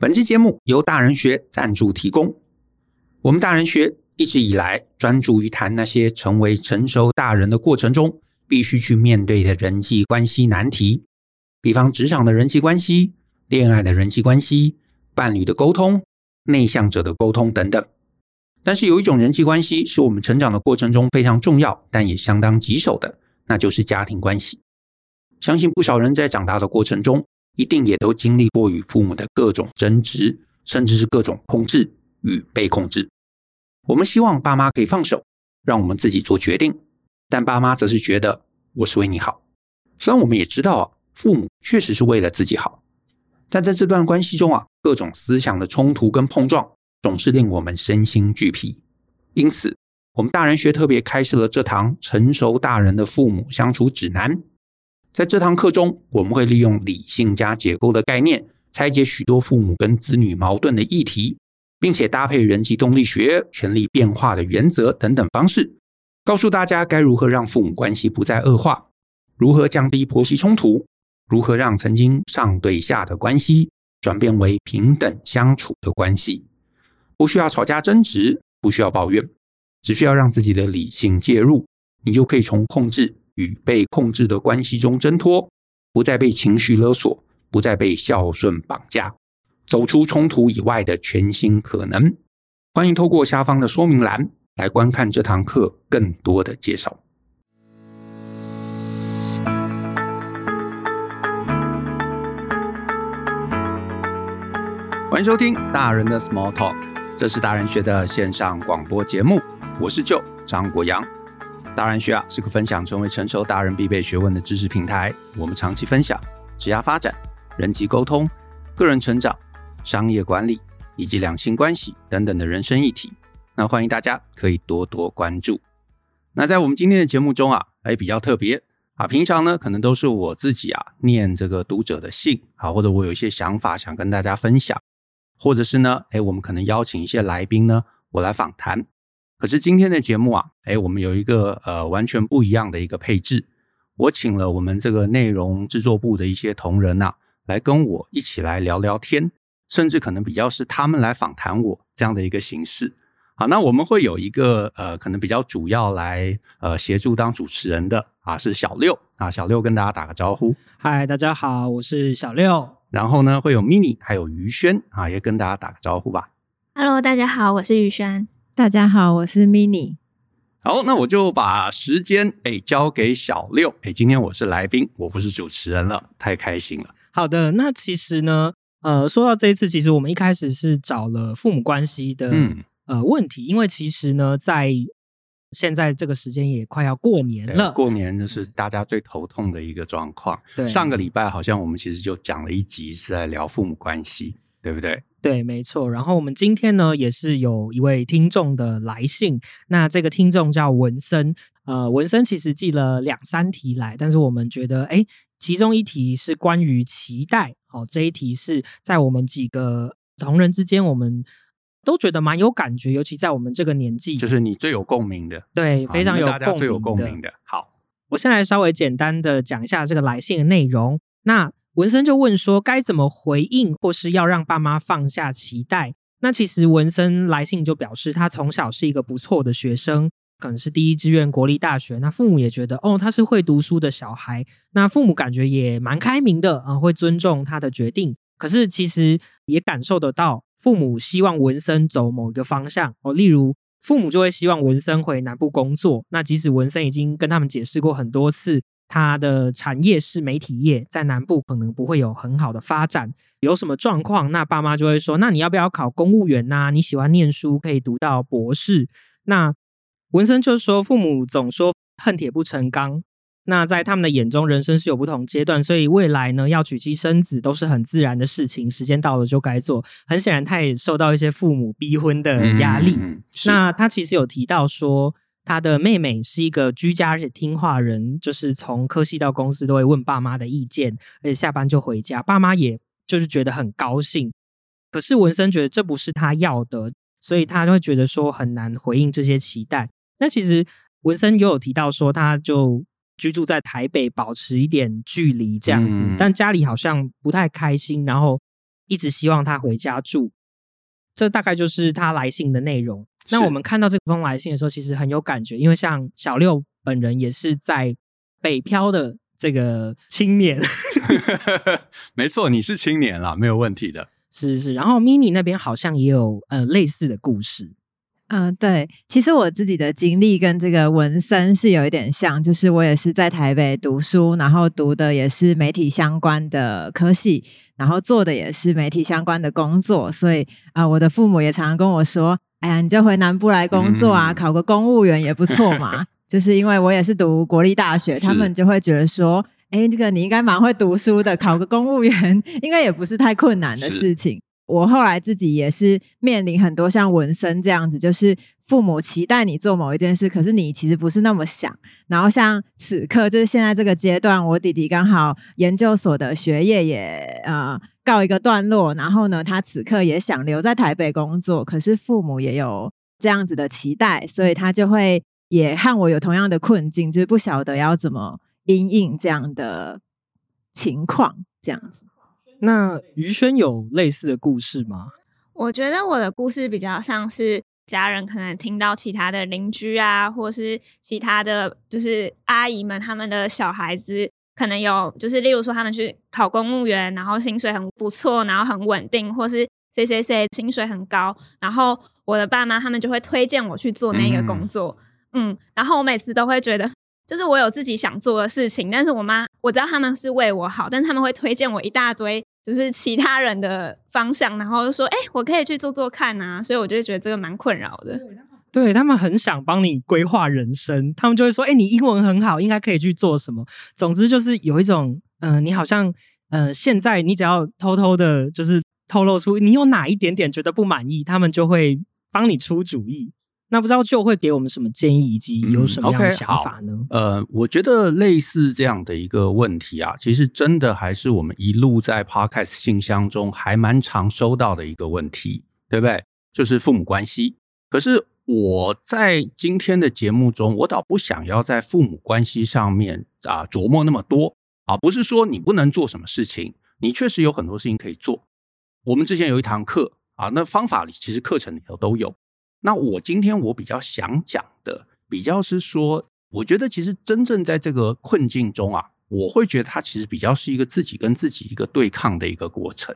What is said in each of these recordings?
本期节目由大人学赞助提供。我们大人学一直以来专注于谈那些成为成熟大人的过程中必须去面对的人际关系难题，比方职场的人际关系、恋爱的人际关系、伴侣的沟通、内向者的沟通等等。但是有一种人际关系是我们成长的过程中非常重要，但也相当棘手的，那就是家庭关系。相信不少人在长大的过程中，一定也都经历过与父母的各种争执，甚至是各种控制与被控制。我们希望爸妈可以放手，让我们自己做决定，但爸妈则是觉得我是为你好。虽然我们也知道啊，父母确实是为了自己好，但在这段关系中啊，各种思想的冲突跟碰撞，总是令我们身心俱疲。因此，我们大人学特别开设了这堂成熟大人的父母相处指南。在这堂课中，我们会利用理性加解构的概念，拆解许多父母跟子女矛盾的议题，并且搭配人际动力学、权力变化的原则等等方式，告诉大家该如何让父母关系不再恶化，如何降低婆媳冲突，如何让曾经上对下的关系转变为平等相处的关系，不需要吵架争执，不需要抱怨，只需要让自己的理性介入，你就可以从控制。与被控制的关系中挣脱，不再被情绪勒索，不再被孝顺绑架，走出冲突以外的全新可能。欢迎透过下方的说明栏来观看这堂课更多的介绍。欢迎收听大人的 Small Talk，这是大人学的线上广播节目，我是舅张国阳。大人学啊，是个分享成为成熟达人必备学问的知识平台。我们长期分享职业发展、人际沟通、个人成长、商业管理以及两性关系等等的人生议题。那欢迎大家可以多多关注。那在我们今天的节目中啊，哎，比较特别啊，平常呢可能都是我自己啊念这个读者的信啊，或者我有一些想法想跟大家分享，或者是呢，哎，我们可能邀请一些来宾呢，我来访谈。可是今天的节目啊，哎，我们有一个呃完全不一样的一个配置，我请了我们这个内容制作部的一些同仁呐，来跟我一起来聊聊天，甚至可能比较是他们来访谈我这样的一个形式。好，那我们会有一个呃可能比较主要来呃协助当主持人的啊是小六啊，小六跟大家打个招呼。嗨，大家好，我是小六。然后呢会有 mini 还有于轩啊，也跟大家打个招呼吧。Hello，大家好，我是于轩。大家好，我是 Mini。好，那我就把时间哎交给小六。哎，今天我是来宾，我不是主持人了，太开心了。好的，那其实呢，呃，说到这一次，其实我们一开始是找了父母关系的、嗯、呃问题，因为其实呢，在现在这个时间也快要过年了，过年就是大家最头痛的一个状况。对，上个礼拜好像我们其实就讲了一集是在聊父母关系，对不对？对，没错。然后我们今天呢，也是有一位听众的来信。那这个听众叫文森，呃，文森其实寄了两三题来，但是我们觉得，哎，其中一题是关于期待，哦，这一题是在我们几个同仁之间，我们都觉得蛮有感觉，尤其在我们这个年纪，就是你最有共鸣的，对，非常有共鸣的，大家最有共鸣的。好，我先来稍微简单的讲一下这个来信的内容。那文森就问说：“该怎么回应，或是要让爸妈放下期待？”那其实文森来信就表示，他从小是一个不错的学生，可能是第一志愿国立大学。那父母也觉得，哦，他是会读书的小孩。那父母感觉也蛮开明的啊，会尊重他的决定。可是其实也感受得到，父母希望文森走某一个方向哦，例如父母就会希望文森回南部工作。那即使文森已经跟他们解释过很多次。他的产业是媒体业，在南部可能不会有很好的发展。有什么状况，那爸妈就会说：“那你要不要考公务员呐？你喜欢念书，可以读到博士。”那文森就说：“父母总说恨铁不成钢。那在他们的眼中，人生是有不同阶段，所以未来呢，要娶妻生子都是很自然的事情，时间到了就该做。很显然，他也受到一些父母逼婚的压力。嗯，那他其实有提到说。”他的妹妹是一个居家而且听话人，就是从科系到公司都会问爸妈的意见，而且下班就回家，爸妈也就是觉得很高兴。可是文森觉得这不是他要的，所以他就会觉得说很难回应这些期待。那其实文森也有提到说，他就居住在台北，保持一点距离这样子，嗯、但家里好像不太开心，然后一直希望他回家住。这大概就是他来信的内容。那我们看到这封来信的时候，其实很有感觉，因为像小六本人也是在北漂的这个 青年。没错，你是青年啦，没有问题的。是是，然后 Mini 那边好像也有呃类似的故事。嗯、呃，对，其实我自己的经历跟这个文森是有一点像，就是我也是在台北读书，然后读的也是媒体相关的科系，然后做的也是媒体相关的工作，所以啊、呃，我的父母也常常跟我说：“哎呀，你就回南部来工作啊，嗯、考个公务员也不错嘛。”就是因为我也是读国立大学，他们就会觉得说：“哎，这个你应该蛮会读书的，考个公务员应该也不是太困难的事情。”我后来自己也是面临很多像纹身这样子，就是父母期待你做某一件事，可是你其实不是那么想。然后像此刻，就是现在这个阶段，我弟弟刚好研究所的学业也呃告一个段落，然后呢，他此刻也想留在台北工作，可是父母也有这样子的期待，所以他就会也和我有同样的困境，就是不晓得要怎么因应这样的情况，这样子。那于轩有类似的故事吗？我觉得我的故事比较像是家人可能听到其他的邻居啊，或是其他的就是阿姨们他们的小孩子可能有，就是例如说他们去考公务员，然后薪水很不错，然后很稳定，或是谁谁谁薪水很高，然后我的爸妈他们就会推荐我去做那个工作，嗯，嗯，然后我每次都会觉得。就是我有自己想做的事情，但是我妈我知道他们是为我好，但是他们会推荐我一大堆，就是其他人的方向，然后就说：“哎、欸，我可以去做做看啊。”所以我就觉得这个蛮困扰的。对，他们很想帮你规划人生，他们就会说：“哎、欸，你英文很好，应该可以去做什么。”总之就是有一种，嗯、呃，你好像，呃，现在你只要偷偷的，就是透露出你有哪一点点觉得不满意，他们就会帮你出主意。那不知道就会给我们什么建议，以及有什么样的想法呢？嗯 okay，呃，我觉得类似这样的一个问题啊，其实真的还是我们一路在 Podcast 信箱中还蛮常收到的一个问题，对不对？就是父母关系。可是我在今天的节目中，我倒不想要在父母关系上面啊琢磨那么多啊，不是说你不能做什么事情，你确实有很多事情可以做。我们之前有一堂课啊，那方法里其实课程里头都有。那我今天我比较想讲的，比较是说，我觉得其实真正在这个困境中啊，我会觉得它其实比较是一个自己跟自己一个对抗的一个过程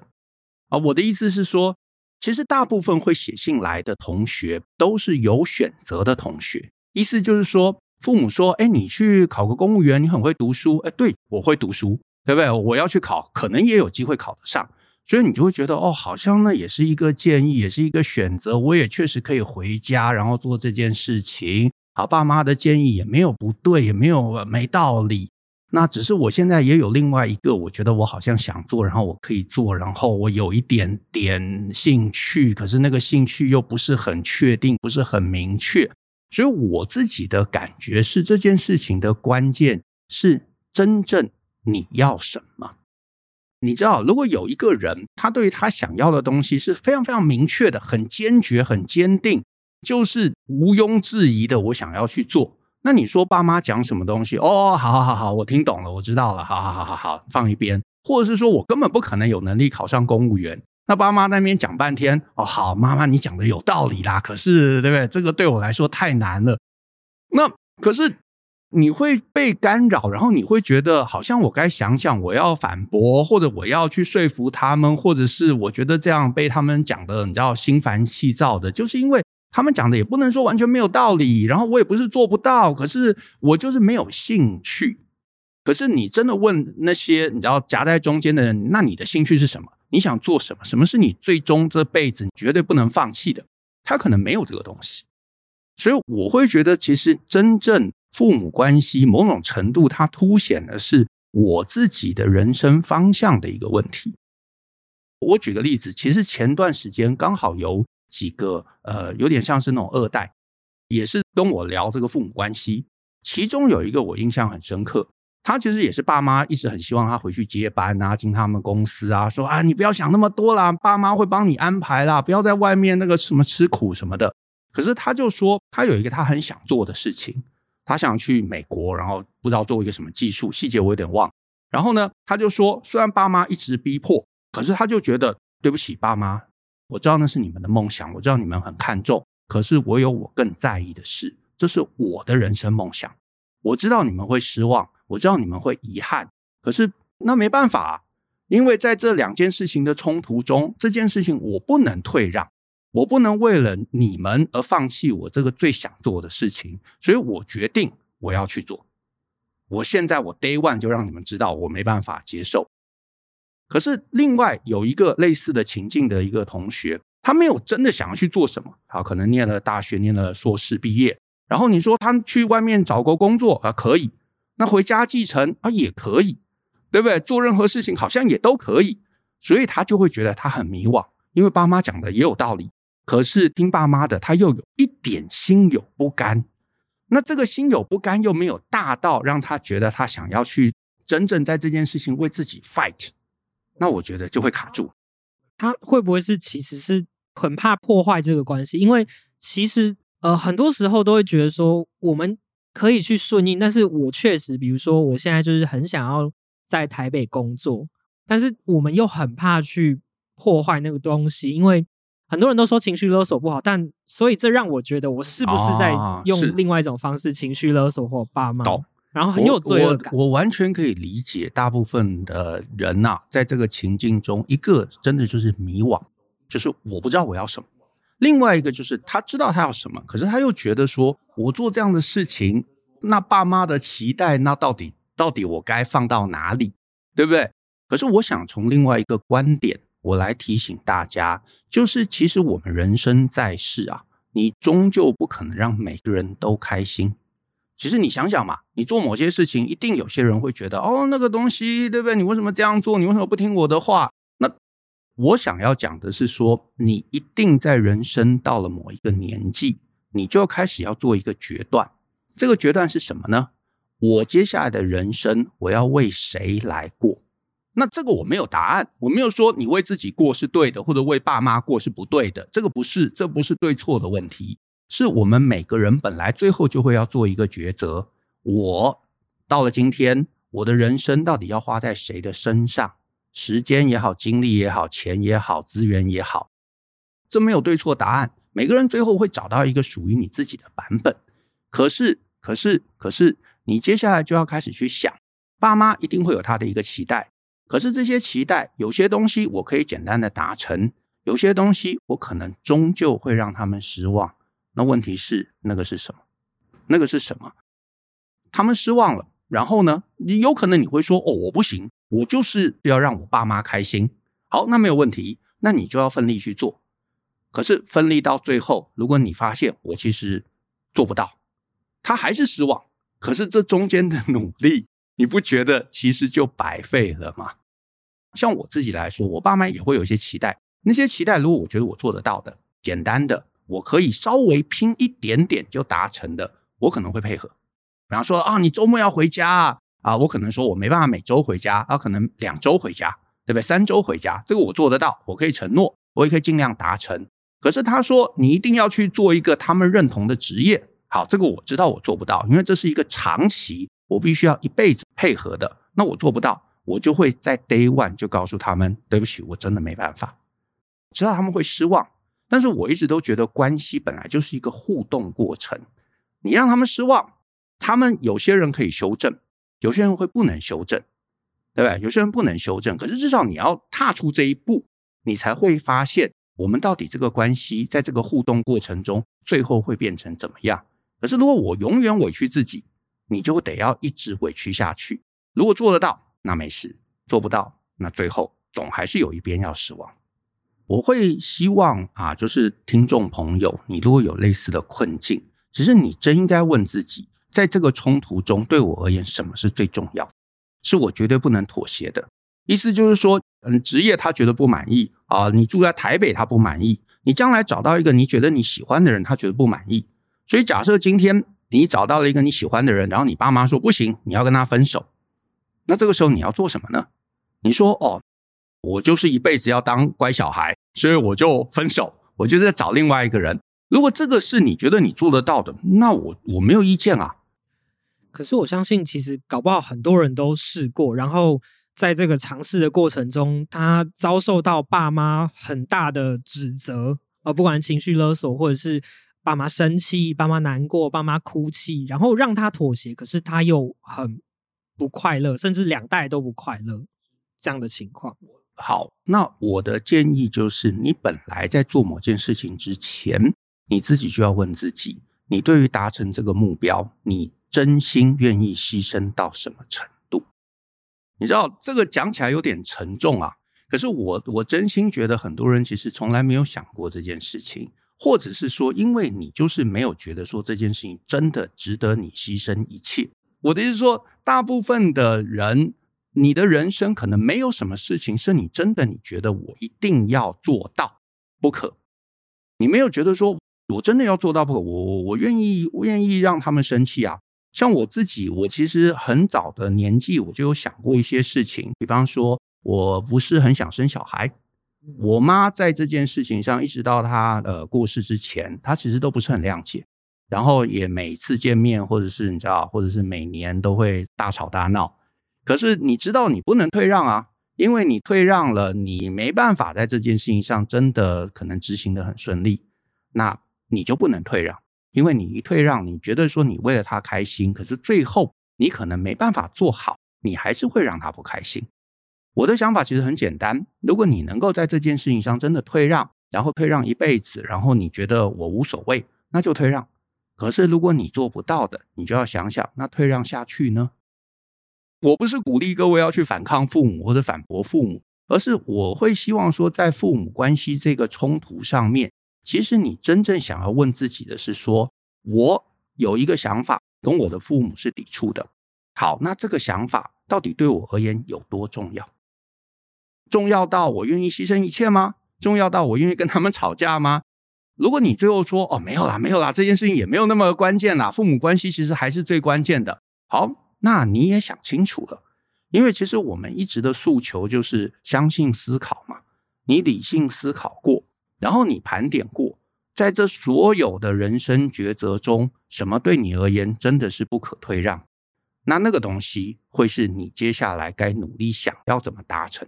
啊。我的意思是说，其实大部分会写信来的同学都是有选择的同学，意思就是说，父母说，哎，你去考个公务员，你很会读书，哎，对，我会读书，对不对？我要去考，可能也有机会考得上。所以你就会觉得哦，好像那也是一个建议，也是一个选择。我也确实可以回家，然后做这件事情。好，爸妈的建议也没有不对，也没有没道理。那只是我现在也有另外一个，我觉得我好像想做，然后我可以做，然后我有一点点兴趣，可是那个兴趣又不是很确定，不是很明确。所以我自己的感觉是，这件事情的关键是真正你要什么。你知道，如果有一个人，他对于他想要的东西是非常非常明确的，很坚决、很坚定，就是毋庸置疑的，我想要去做。那你说爸妈讲什么东西？哦，好好好好，我听懂了，我知道了，好好好好好，放一边。或者是说我根本不可能有能力考上公务员。那爸妈那边讲半天，哦，好，妈妈你讲的有道理啦，可是对不对？这个对我来说太难了。那可是。你会被干扰，然后你会觉得好像我该想想，我要反驳，或者我要去说服他们，或者是我觉得这样被他们讲的，你知道心烦气躁的，就是因为他们讲的也不能说完全没有道理，然后我也不是做不到，可是我就是没有兴趣。可是你真的问那些你知道夹在中间的人，那你的兴趣是什么？你想做什么？什么是你最终这辈子你绝对不能放弃的？他可能没有这个东西，所以我会觉得其实真正。父母关系某种程度，它凸显的是我自己的人生方向的一个问题。我举个例子，其实前段时间刚好有几个呃，有点像是那种二代，也是跟我聊这个父母关系。其中有一个我印象很深刻，他其实也是爸妈一直很希望他回去接班啊，进他们公司啊，说啊，你不要想那么多啦，爸妈会帮你安排啦，不要在外面那个什么吃苦什么的。可是他就说，他有一个他很想做的事情。他想去美国，然后不知道做一个什么技术，细节我有点忘。然后呢，他就说，虽然爸妈一直逼迫，可是他就觉得对不起，爸妈，我知道那是你们的梦想，我知道你们很看重，可是我有我更在意的事，这是我的人生梦想。我知道你们会失望，我知道你们会遗憾，可是那没办法啊，因为在这两件事情的冲突中，这件事情我不能退让。我不能为了你们而放弃我这个最想做的事情，所以我决定我要去做。我现在我 day one 就让你们知道我没办法接受。可是另外有一个类似的情境的一个同学，他没有真的想要去做什么，啊，可能念了大学，念了硕士毕业，然后你说他去外面找个工作啊，可以，那回家继承啊也可以，对不对？做任何事情好像也都可以，所以他就会觉得他很迷惘，因为爸妈讲的也有道理。可是听爸妈的，他又有一点心有不甘。那这个心有不甘又没有大到让他觉得他想要去真正在这件事情为自己 fight。那我觉得就会卡住。他会不会是其实是很怕破坏这个关系？因为其实呃很多时候都会觉得说我们可以去顺应，但是我确实比如说我现在就是很想要在台北工作，但是我们又很怕去破坏那个东西，因为。很多人都说情绪勒索不好，但所以这让我觉得我是不是在用另外一种方式情绪勒索我爸妈？懂，然后很有罪恶感。我，我，我完全可以理解，大部分的人呐、啊，在这个情境中，一个真的就是迷惘，就是我不知道我要什么；另外一个就是他知道他要什么，可是他又觉得说我做这样的事情，那爸妈的期待，那到底到底我该放到哪里，对不对？可是我想从另外一个观点。我来提醒大家，就是其实我们人生在世啊，你终究不可能让每个人都开心。其实你想想嘛，你做某些事情，一定有些人会觉得，哦，那个东西，对不对？你为什么这样做？你为什么不听我的话？那我想要讲的是说，你一定在人生到了某一个年纪，你就开始要做一个决断。这个决断是什么呢？我接下来的人生，我要为谁来过？那这个我没有答案，我没有说你为自己过是对的，或者为爸妈过是不对的，这个不是，这不是对错的问题，是我们每个人本来最后就会要做一个抉择。我到了今天，我的人生到底要花在谁的身上？时间也好，精力也好，钱也好，资源也好，这没有对错答案。每个人最后会找到一个属于你自己的版本。可是，可是，可是，你接下来就要开始去想，爸妈一定会有他的一个期待。可是这些期待，有些东西我可以简单的达成，有些东西我可能终究会让他们失望。那问题是，那个是什么？那个是什么？他们失望了，然后呢？你有可能你会说：“哦，我不行，我就是要让我爸妈开心。”好，那没有问题，那你就要奋力去做。可是奋力到最后，如果你发现我其实做不到，他还是失望。可是这中间的努力。你不觉得其实就白费了吗？像我自己来说，我爸妈也会有一些期待。那些期待，如果我觉得我做得到的、简单的，我可以稍微拼一点点就达成的，我可能会配合。比方说啊，你周末要回家啊，啊，我可能说我没办法每周回家，啊，可能两周回家，对不对？三周回家，这个我做得到，我可以承诺，我也可以尽量达成。可是他说你一定要去做一个他们认同的职业，好，这个我知道我做不到，因为这是一个长期。我必须要一辈子配合的，那我做不到，我就会在 day one 就告诉他们，对不起，我真的没办法。知道他们会失望，但是我一直都觉得关系本来就是一个互动过程。你让他们失望，他们有些人可以修正，有些人会不能修正，对不对？有些人不能修正，可是至少你要踏出这一步，你才会发现我们到底这个关系在这个互动过程中最后会变成怎么样。可是如果我永远委屈自己，你就得要一直委屈下去。如果做得到，那没事；做不到，那最后总还是有一边要失望。我会希望啊，就是听众朋友，你如果有类似的困境，其实你真应该问自己，在这个冲突中，对我而言，什么是最重要？是我绝对不能妥协的。意思就是说，嗯，职业他觉得不满意啊，你住在台北他不满意，你将来找到一个你觉得你喜欢的人，他觉得不满意。所以假设今天。你找到了一个你喜欢的人，然后你爸妈说不行，你要跟他分手。那这个时候你要做什么呢？你说哦，我就是一辈子要当乖小孩，所以我就分手，我就在找另外一个人。如果这个是你觉得你做得到的，那我我没有意见啊。可是我相信，其实搞不好很多人都试过，然后在这个尝试的过程中，他遭受到爸妈很大的指责，呃，不管情绪勒索，或者是爸妈生气、爸妈难过、爸妈哭泣，然后让他妥协，可是他又很不快乐，甚至两代都不快乐，这样的情况。好，那我的建议就是，你本来在做某件事情之前，你自己就要问自己，你对于达成这个目标，你真心愿意牺牲到什么程度？你知道这个讲起来有点沉重啊，可是我我真心觉得很多人其实从来没有想过这件事情，或者是说，因为你就是没有觉得说这件事情真的值得你牺牲一切。我的意思是说，大部分的人。你的人生可能没有什么事情是你真的你觉得我一定要做到不可，你没有觉得说我真的要做到不可，我我我愿意愿意让他们生气啊。像我自己，我其实很早的年纪我就有想过一些事情，比方说我不是很想生小孩，我妈在这件事情上一直到她呃过世之前，她其实都不是很谅解，然后也每次见面或者是你知道，或者是每年都会大吵大闹。可是你知道你不能退让啊，因为你退让了，你没办法在这件事情上真的可能执行得很顺利，那你就不能退让，因为你一退让，你觉得说你为了他开心，可是最后你可能没办法做好，你还是会让他不开心。我的想法其实很简单，如果你能够在这件事情上真的退让，然后退让一辈子，然后你觉得我无所谓，那就退让。可是如果你做不到的，你就要想想，那退让下去呢？我不是鼓励各位要去反抗父母或者反驳父母，而是我会希望说，在父母关系这个冲突上面，其实你真正想要问自己的是说，我有一个想法跟我的父母是抵触的。好，那这个想法到底对我而言有多重要？重要到我愿意牺牲一切吗？重要到我愿意跟他们吵架吗？如果你最后说，哦，没有啦，没有啦，这件事情也没有那么关键啦，父母关系其实还是最关键的。好。那你也想清楚了，因为其实我们一直的诉求就是相信思考嘛。你理性思考过，然后你盘点过，在这所有的人生抉择中，什么对你而言真的是不可退让？那那个东西会是你接下来该努力想要怎么达成。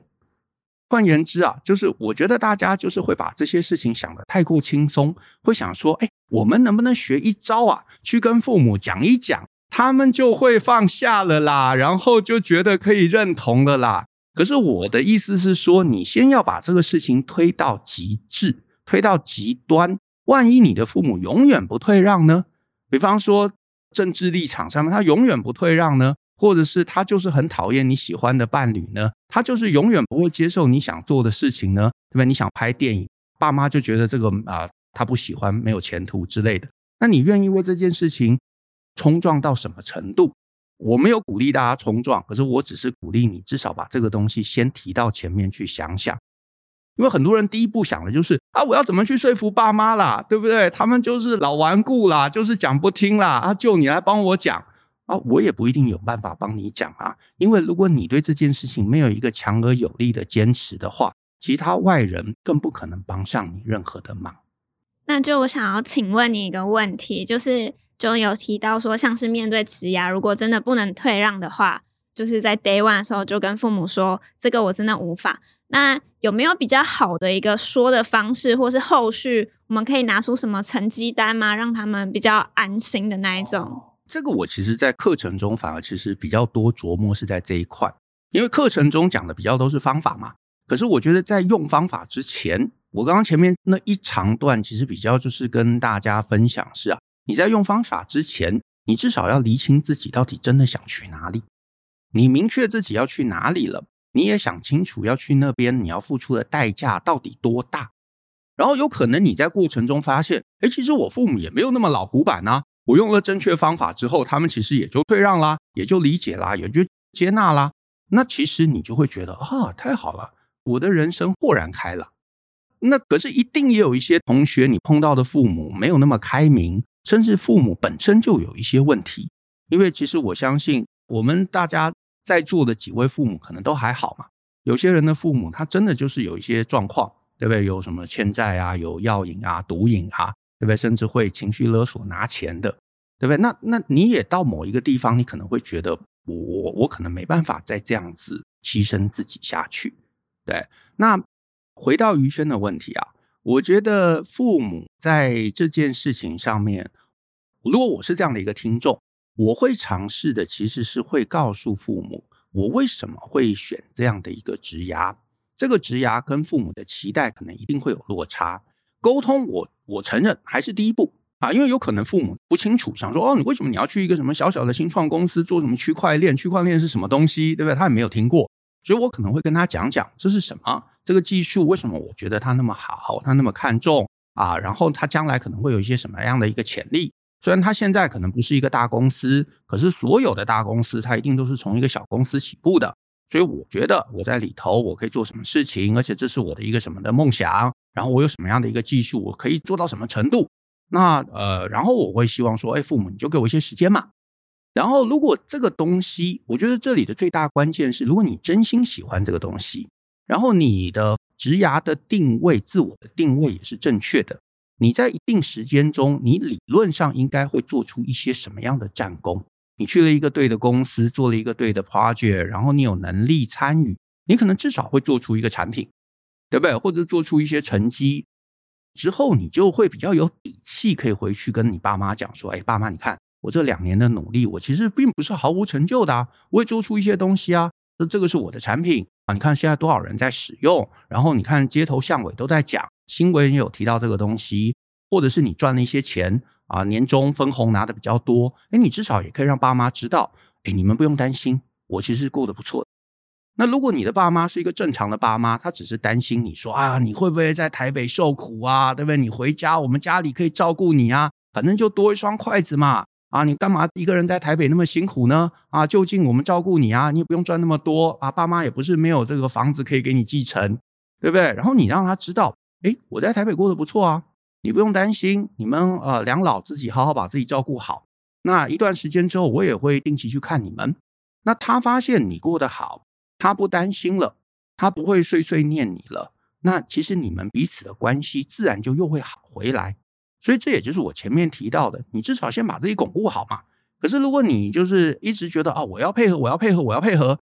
换言之啊，就是我觉得大家就是会把这些事情想得太过轻松，会想说，哎，我们能不能学一招啊，去跟父母讲一讲？他们就会放下了啦，然后就觉得可以认同了啦。可是我的意思是说，你先要把这个事情推到极致，推到极端。万一你的父母永远不退让呢？比方说政治立场上面，他永远不退让呢？或者是他就是很讨厌你喜欢的伴侣呢？他就是永远不会接受你想做的事情呢？对不对？你想拍电影，爸妈就觉得这个啊、他不喜欢，没有前途之类的。那你愿意为这件事情？冲撞到什么程度？我没有鼓励大家冲撞，可是我只是鼓励你，至少把这个东西先提到前面去想想。因为很多人第一步想的就是啊，我要怎么去说服爸妈啦，对不对？他们就是老顽固啦，就是讲不听啦，啊，就你来帮我讲啊，我也不一定有办法帮你讲啊。因为如果你对这件事情没有一个强而有力的坚持的话，其他外人更不可能帮上你任何的忙。那就我想要请问你一个问题，就是。就有提到说，像是面对职涯，如果真的不能退让的话，就是在 day one 的时候就跟父母说，这个我真的无法。那有没有比较好的一个说的方式，或是后续我们可以拿出什么成绩单吗？让他们比较安心的那一种？这个我其实，在课程中反而其实比较多琢磨是在这一块，因为课程中讲的比较都是方法嘛。可是我觉得在用方法之前，我刚刚前面那一长段其实比较就是跟大家分享是啊。你在用方法之前，你至少要厘清自己到底真的想去哪里。你明确自己要去哪里了，你也想清楚要去那边，你要付出的代价到底多大。然后有可能你在过程中发现，诶，其实我父母也没有那么老古板呐。我用了正确方法之后，他们其实也就退让啦，也就理解啦，也就接纳啦。那其实你就会觉得啊，太好了，我的人生豁然开朗。那可是一定也有一些同学，你碰到的父母没有那么开明。甚至父母本身就有一些问题，因为其实我相信我们大家在座的几位父母可能都还好嘛。有些人的父母他真的就是有一些状况，对不对？有什么欠债啊，有药瘾啊、毒瘾啊，对不对？甚至会情绪勒索拿钱的，对不对？那那你也到某一个地方，你可能会觉得我我我可能没办法再这样子牺牲自己下去。对，那回到余生的问题啊，我觉得父母在这件事情上面，如果我是这样的一个听众，我会尝试的其实是会告诉父母，我为什么会选这样的一个职涯。这个职涯跟父母的期待可能一定会有落差，沟通我我承认还是第一步啊，因为有可能父母不清楚，想说哦，你为什么你要去一个什么小小的新创公司做什么区块链？区块链是什么东西，对不对？他也没有听过，所以我可能会跟他讲讲这是什么，这个技术为什么我觉得它那么好，他那么看重啊，然后他将来可能会有一些什么样的一个潜力。虽然他现在可能不是一个大公司，可是所有的大公司它一定都是从一个小公司起步的。所以我觉得我在里头我可以做什么事情，而且这是我的一个什么的梦想。然后我有什么样的一个技术，我可以做到什么程度？那呃，然后我会希望说，哎，父母你就给我一些时间嘛。然后如果这个东西，我觉得这里的最大关键是，如果你真心喜欢这个东西，然后你的职涯的定位、自我的定位也是正确的，你在一定时间中，你理论上应该会做出一些什么样的战功。你去了一个对的公司，做了一个对的 project，然后你有能力参与，你可能至少会做出一个产品，对不对？或者做出一些成绩之后，你就会比较有底气，可以回去跟你爸妈讲说：“哎，爸妈，你看我这两年的努力，我其实并不是毫无成就的，我也做出一些东西啊。那这个是我的产品啊，你看现在多少人在使用，然后你看街头巷尾都在讲，新闻也有提到这个东西，或者是你赚了一些钱。”啊，年终分红拿的比较多，哎，你至少也可以让爸妈知道，哎，你们不用担心，我其实过得不错。那如果你的爸妈是一个正常的爸妈，他只是担心你说啊，你会不会在台北受苦啊，对不对？你回家，我们家里可以照顾你啊，反正就多一双筷子嘛。啊，你干嘛一个人在台北那么辛苦呢？啊，就近我们照顾你啊，你也不用赚那么多啊，爸妈也不是没有这个房子可以给你继承，对不对？然后你让他知道，哎，我在台北过得不错啊。你不用担心，你们呃两老自己好好把自己照顾好。那一段时间之后，我也会定期去看你们。那他发现你过得好，他不担心了，他不会碎碎念你了。那其实你们彼此的关系自然就又会好回来。所以这也就是我前面提到的，你至少先把自己巩固好嘛。可是如果你就是一直觉得啊，我要配合，我要配合，我要配合，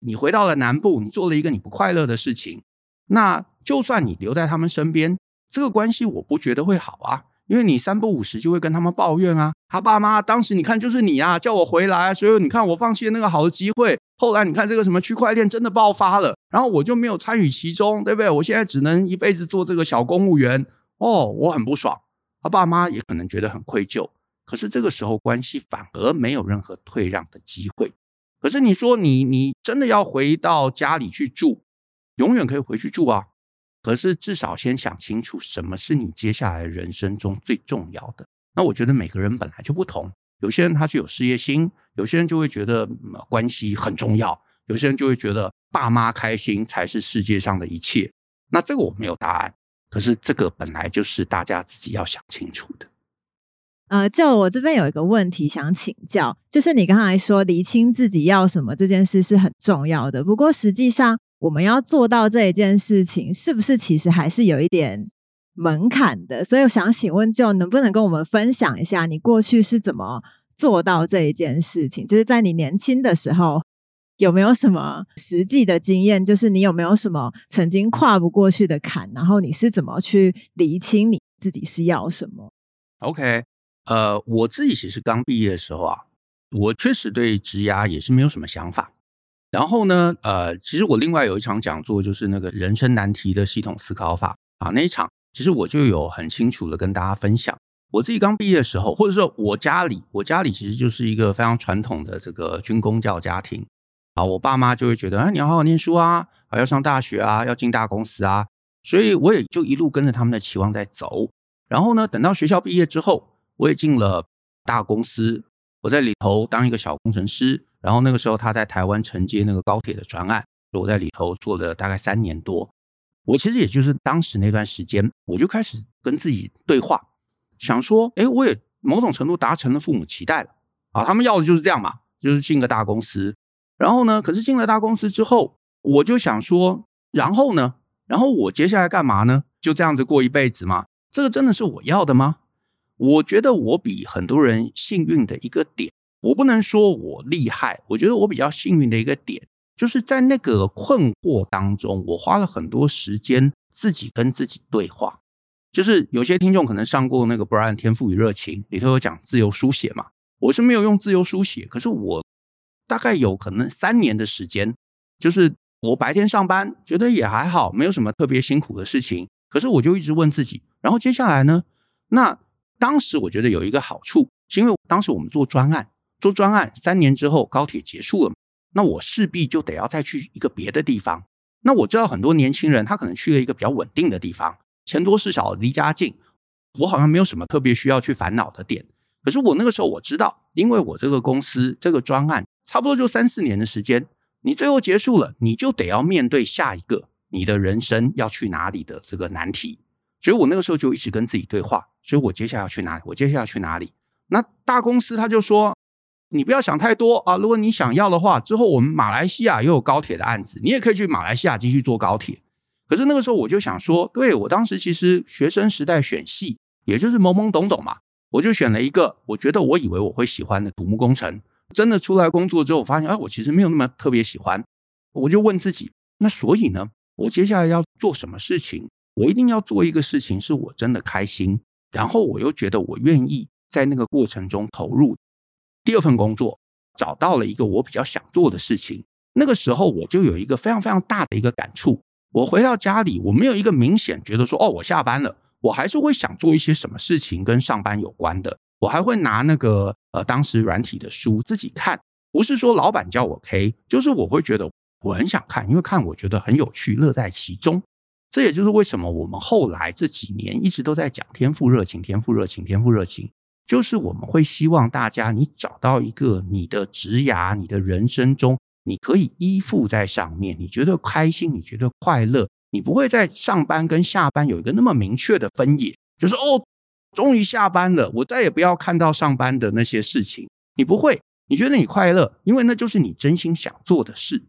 你回到了南部，你做了一个你不快乐的事情，那就算你留在他们身边。这个关系我不觉得会好啊，因为你三不五时就会跟他们抱怨啊。他爸妈当时你看就是你啊，叫我回来，所以你看我放弃了那个好的机会。后来你看这个什么区块链真的爆发了，然后我就没有参与其中，对不对？我现在只能一辈子做这个小公务员。哦，我很不爽。他爸妈也可能觉得很愧疚。可是这个时候关系反而没有任何退让的机会。可是你说你你真的要回到家里去住，永远可以回去住啊。可是至少先想清楚，什么是你接下来人生中最重要的。那我觉得每个人本来就不同，有些人他是有事业心，有些人就会觉得关系很重要，有些人就会觉得爸妈开心才是世界上的一切。那这个我没有答案，可是这个本来就是大家自己要想清楚的。呃，就我这边有一个问题想请教，就是你刚才说厘清自己要什么这件事是很重要的，不过实际上。我们要做到这一件事情，是不是其实还是有一点门槛的？所以我想请问，就能不能跟我们分享一下，你过去是怎么做到这一件事情？就是在你年轻的时候，有没有什么实际的经验？就是你有没有什么曾经跨不过去的坎？然后你是怎么去厘清你自己是要什么？OK，呃，我自己其实刚毕业的时候啊，我确实对职涯也是没有什么想法。然后呢，呃，其实我另外有一场讲座，就是那个人生难题的系统思考法啊，那一场其实我就有很清楚的跟大家分享，我自己刚毕业的时候，或者说我家里，我家里其实就是一个非常传统的这个军公教家庭啊，我爸妈就会觉得，哎，你要好好念书啊，啊，要上大学啊，要进大公司啊，所以我也就一路跟着他们的期望在走。然后呢，等到学校毕业之后，我也进了大公司，我在里头当一个小工程师。然后那个时候他在台湾承接那个高铁的专案，我在里头做了大概三年多。我其实也就是当时那段时间，我就开始跟自己对话，想说，哎，我也某种程度达成了父母期待了啊，他们要的就是这样嘛，就是进个大公司。然后呢，可是进了大公司之后，我就想说，然后呢，然后我接下来干嘛呢？就这样子过一辈子吗？这个真的是我要的吗？我觉得我比很多人幸运的一个点。我不能说我厉害，我觉得我比较幸运的一个点，就是在那个困惑当中，我花了很多时间自己跟自己对话。就是有些听众可能上过那个 Brian 天赋与热情里头有讲自由书写嘛，我是没有用自由书写，可是我大概有可能三年的时间，就是我白天上班觉得也还好，没有什么特别辛苦的事情，可是我就一直问自己，然后接下来呢？那当时我觉得有一个好处，是因为当时我们做专案，做专案三年之后高铁结束了，那我势必就得要再去一个别的地方。那我知道很多年轻人他可能去了一个比较稳定的地方。钱多事少，离家近，我好像没有什么特别需要去烦恼的点。可是我那个时候我知道，因为我这个公司这个专案差不多就三四年的时间，你最后结束了，你就得要面对下一个你的人生要去哪里的这个难题。所以我那个时候就一直跟自己对话，所以我接下来要去哪里？我接下来要去哪里？那大公司他就说，你不要想太多啊，如果你想要的话，之后我们马来西亚又有高铁的案子，你也可以去马来西亚继续坐高铁。可是那个时候我就想说，对，我当时其实学生时代选系，也就是懵懵懂懂嘛，我就选了一个我觉得我以为我会喜欢的土木工程。真的出来工作之后，我发现，哎，我其实没有那么特别喜欢。我就问自己，那所以呢，我接下来要做什么事情？我一定要做一个事情是我真的开心，然后我又觉得我愿意在那个过程中投入。第二份工作找到了一个我比较想做的事情，那个时候我就有一个非常非常大的一个感触。我回到家里，我没有一个明显觉得说，哦，我下班了，我还是会想做一些什么事情跟上班有关的。我还会拿那个呃当时软体的书自己看，不是说老板叫我 K，就是我会觉得我很想看，因为看我觉得很有趣，乐在其中。这也就是为什么我们后来这几年一直都在讲天赋热情，天赋热情，天赋热情，就是我们会希望大家你找到一个你的职涯，你的人生中。你可以依附在上面，你觉得开心，你觉得快乐，你不会在上班跟下班有一个那么明确的分野，就是哦，终于下班了，我再也不要看到上班的那些事情。你不会，你觉得你快乐，因为那就是你真心想做的事。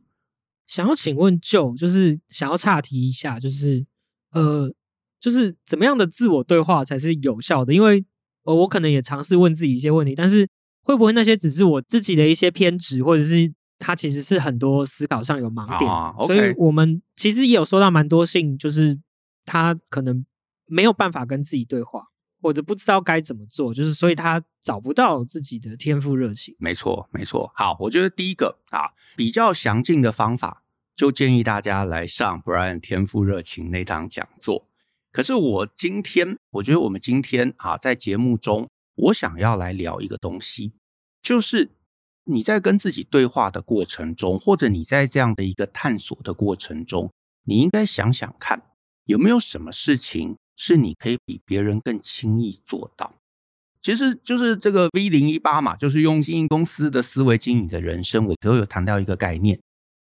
想要请问就就是想要岔题一下，就是呃，就是怎么样的自我对话才是有效的？因为呃，我可能也尝试问自己一些问题，但是会不会那些只是我自己的一些偏执，或者是？他其实是很多思考上有盲点，啊 okay、所以我们其实也有收到蛮多信，就是他可能没有办法跟自己对话，或者不知道该怎么做，就是所以他找不到自己的天赋热情。没错，没错。好，我觉得第一个啊，比较详尽的方法，就建议大家来上 Brian 天赋热情那堂讲座。可是我今天，我觉得我们今天啊，在节目中，我想要来聊一个东西，就是。你在跟自己对话的过程中，或者你在这样的一个探索的过程中，你应该想想看，有没有什么事情是你可以比别人更轻易做到？其实就是这个 V 零一八嘛，就是用经营公司的思维经营的人生，我都有谈到一个概念：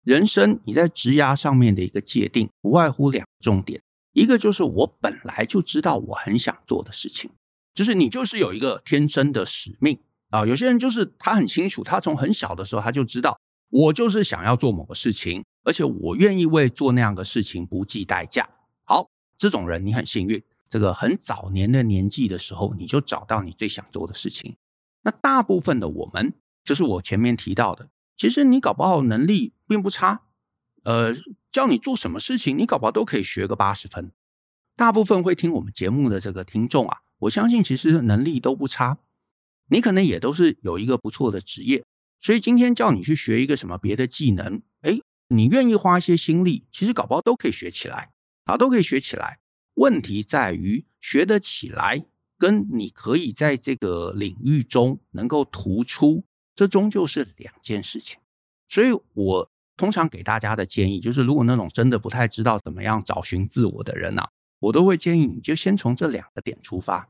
人生你在职涯上面的一个界定，不外乎两个重点，一个就是我本来就知道我很想做的事情，就是你就是有一个天生的使命。啊，有些人就是他很清楚，他从很小的时候他就知道，我就是想要做某个事情，而且我愿意为做那样的事情不计代价。好，这种人你很幸运，这个很早年的年纪的时候你就找到你最想做的事情。那大部分的我们，就是我前面提到的，其实你搞不好能力并不差，呃，叫你做什么事情，你搞不好都可以学个八十分。大部分会听我们节目的这个听众啊，我相信其实能力都不差。你可能也都是有一个不错的职业，所以今天叫你去学一个什么别的技能，诶，你愿意花一些心力，其实搞不好都可以学起来，啊，都可以学起来。问题在于学得起来，跟你可以在这个领域中能够突出，这终究是两件事情。所以我通常给大家的建议就是，如果那种真的不太知道怎么样找寻自我的人啊，我都会建议你就先从这两个点出发。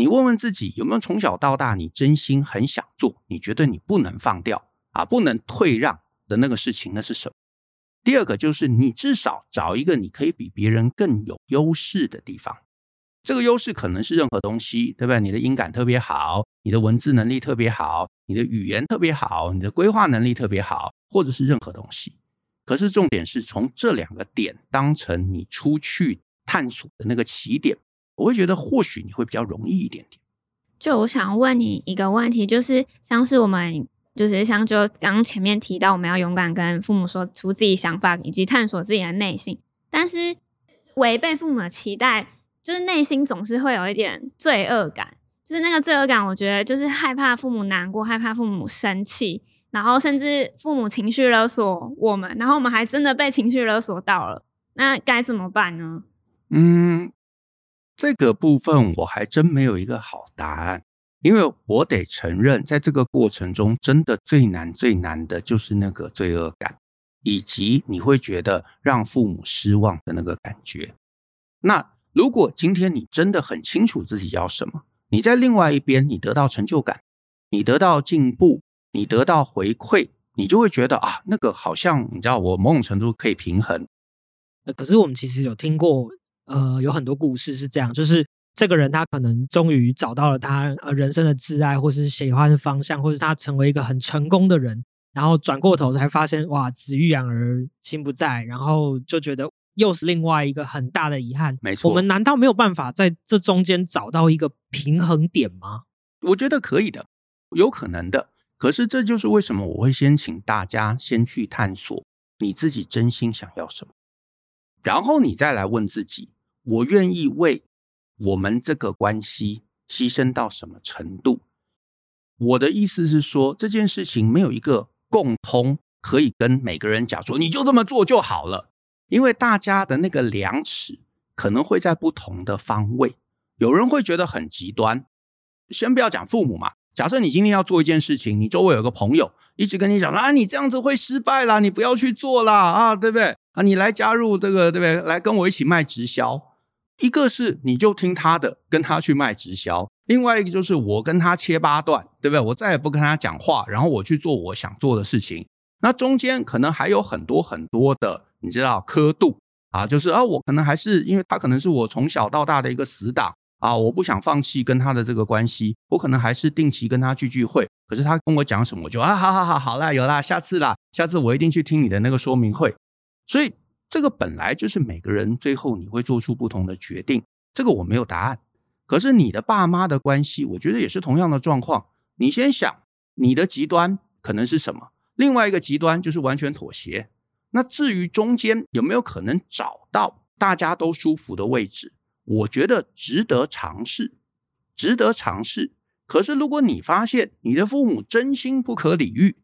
你问问自己，有没有从小到大你真心很想做，你觉得你不能放掉啊，不能退让的那个事情，那是什么？第二个就是你至少找一个你可以比别人更有优势的地方。这个优势可能是任何东西，对不对？你的音感特别好，你的文字能力特别好，你的语言特别好，你的规划能力特别好，或者是任何东西。可是重点是从这两个点当成你出去探索的那个起点。我会觉得或许你会比较容易一点点。就我想问你一个问题，就是像是我们就是像就刚前面提到，我们要勇敢跟父母说出自己想法，以及探索自己的内心。但是违背父母的期待，就是内心总是会有一点罪恶感。就是那个罪恶感，我觉得就是害怕父母难过，害怕父母生气，然后甚至父母情绪勒索我们，然后我们还真的被情绪勒索到了，那该怎么办呢？嗯，这个部分我还真没有一个好答案。因为我得承认，在这个过程中，真的最难最难的就是那个罪恶感，以及你会觉得让父母失望的那个感觉。那如果今天你真的很清楚自己要什么，你在另外一边，你得到成就感，你得到进步，你得到回馈，你就会觉得啊，那个好像你知道，我某种程度可以平衡。可是我们其实有听过，呃，有很多故事是这样，就是。这个人他可能终于找到了他呃人生的挚爱，或是喜欢的方向，或是他成为一个很成功的人，然后转过头才发现哇，子欲养而亲不在，然后就觉得又是另外一个很大的遗憾。没错，我们难道没有办法在这中间找到一个平衡点吗？我觉得可以的，有可能的。可是这就是为什么我会先请大家先去探索你自己真心想要什么，然后你再来问自己，我愿意为。我们这个关系牺牲到什么程度？我的意思是说，这件事情没有一个共通可以跟每个人讲说，你就这么做就好了，因为大家的那个量尺可能会在不同的方位。有人会觉得很极端，先不要讲父母嘛。假设你今天要做一件事情，你周围有个朋友一直跟你讲说啊，你这样子会失败啦，你不要去做啦啊，对不对？啊，你来加入这个，对不对？来跟我一起卖直销。一个是你就听他的，跟他去卖直销；另外一个就是我跟他切八段，对不对？我再也不跟他讲话，然后我去做我想做的事情。那中间可能还有很多很多的，你知道刻度啊，就是啊，我可能还是因为他可能是我从小到大的一个死党啊，我不想放弃跟他的这个关系，我可能还是定期跟他聚聚会。可是他跟我讲什么，我就啊，好好好，好啦，有啦，下次啦，下次我一定去听你的那个说明会。所以。这个本来就是每个人最后你会做出不同的决定，这个我没有答案。可是你的爸妈的关系，我觉得也是同样的状况。你先想你的极端可能是什么，另外一个极端就是完全妥协。那至于中间有没有可能找到大家都舒服的位置，我觉得值得尝试，值得尝试。可是如果你发现你的父母真心不可理喻，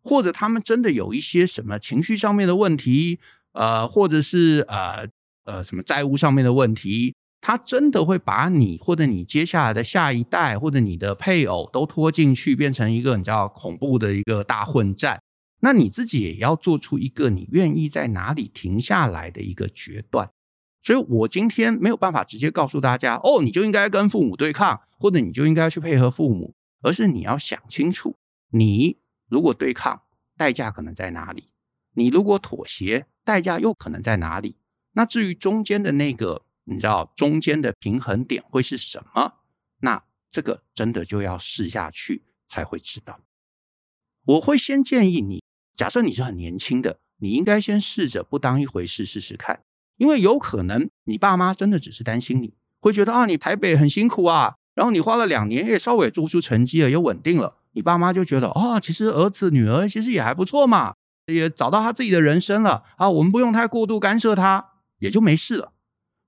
或者他们真的有一些什么情绪上面的问题，呃，或者是呃呃什么债务上面的问题，他真的会把你或者你接下来的下一代或者你的配偶都拖进去，变成一个你知道恐怖的一个大混战。那你自己也要做出一个你愿意在哪里停下来的一个决断。所以我今天没有办法直接告诉大家，哦，你就应该跟父母对抗，或者你就应该去配合父母，而是你要想清楚，你如果对抗，代价可能在哪里？你如果妥协，代价又可能在哪里？那至于中间的那个，你知道中间的平衡点会是什么？那这个真的就要试下去才会知道。我会先建议你，假设你是很年轻的，你应该先试着不当一回事试试看，因为有可能你爸妈真的只是担心你，会觉得啊，你台北很辛苦啊，然后你花了两年也稍微做出成绩了，也稳定了，你爸妈就觉得啊，其实儿子女儿其实也还不错嘛。也找到他自己的人生了啊，我们不用太过度干涉他，也就没事了。